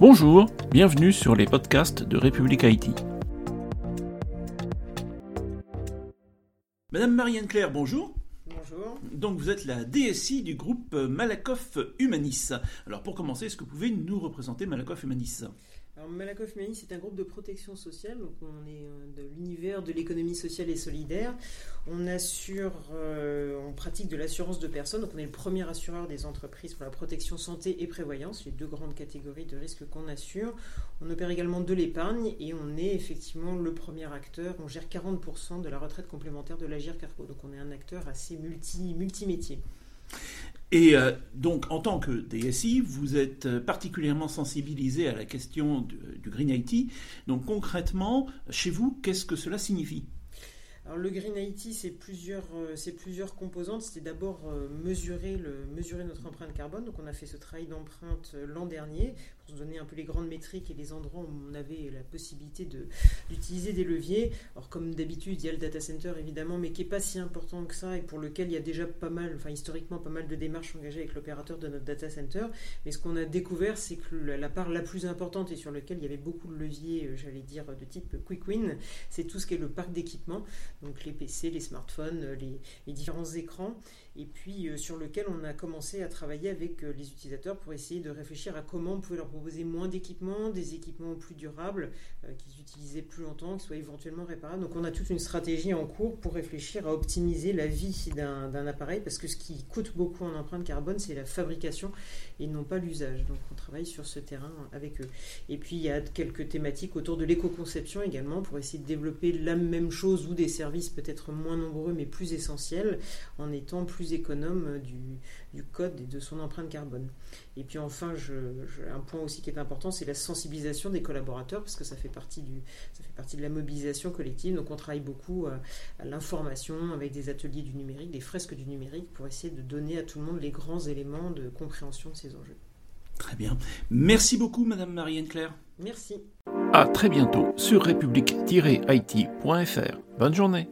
Bonjour, bienvenue sur les podcasts de République Haïti. Madame Marianne Claire, bonjour. Bonjour. Donc vous êtes la DSI du groupe Malakoff Humanis. Alors pour commencer, est-ce que vous pouvez nous représenter Malakoff Humanis alors, Malakoff Humanis, c'est un groupe de protection sociale, donc on est euh, de l'univers de l'économie sociale et solidaire. On assure, euh, on pratique de l'assurance de personnes, donc on est le premier assureur des entreprises pour la protection santé et prévoyance, les deux grandes catégories de risques qu'on assure. On opère également de l'épargne et on est effectivement le premier acteur. On gère 40% de la retraite complémentaire de l'Agir Carco, donc on est un acteur assez multi, multimétier. Et euh, donc, en tant que DSI, vous êtes euh, particulièrement sensibilisé à la question du, du Green IT. Donc, concrètement, chez vous, qu'est-ce que cela signifie? Alors le Green IT, c'est plusieurs, euh, plusieurs composantes. C'était d'abord euh, mesurer notre empreinte carbone. Donc on a fait ce travail d'empreinte euh, l'an dernier pour se donner un peu les grandes métriques et les endroits où on avait la possibilité d'utiliser des leviers. Alors comme d'habitude, il y a le data center évidemment, mais qui n'est pas si important que ça et pour lequel il y a déjà pas mal, enfin historiquement pas mal de démarches engagées avec l'opérateur de notre data center. Mais ce qu'on a découvert, c'est que la part la plus importante et sur laquelle il y avait beaucoup de leviers, j'allais dire de type quick win, c'est tout ce qui est le parc d'équipement donc les PC, les smartphones, euh, les, différents écrans, et puis euh, sur lequel on a commencé à travailler avec euh, les utilisateurs pour essayer de réfléchir à comment on pouvait leur proposer moins d'équipements, des équipements plus durables, qu'ils utilisaient plus longtemps, qui soient éventuellement réparables. Donc on a toute une stratégie en cours pour réfléchir à optimiser la vie d'un appareil, parce que ce qui coûte beaucoup en empreinte carbone, c'est la fabrication et non pas l'usage. Donc on travaille sur ce terrain avec eux. Et puis il y a quelques thématiques autour de l'éco-conception également, pour essayer de développer la même chose ou des services peut-être moins nombreux mais plus essentiels en étant plus économe du, du, code et de son empreinte carbone. Et puis enfin, je, un point aussi qui est important, c'est la sensibilisation des collaborateurs parce que ça fait partie, du, ça fait partie de la mobilisation collective. Donc on travaille beaucoup à, à l'information avec des ateliers du numérique, des fresques du numérique pour essayer de donner à tout le monde les grands éléments de compréhension de ces enjeux. Très bien. Merci beaucoup, Madame Marianne Claire. Merci. À très bientôt sur république-it.fr. Bonne journée.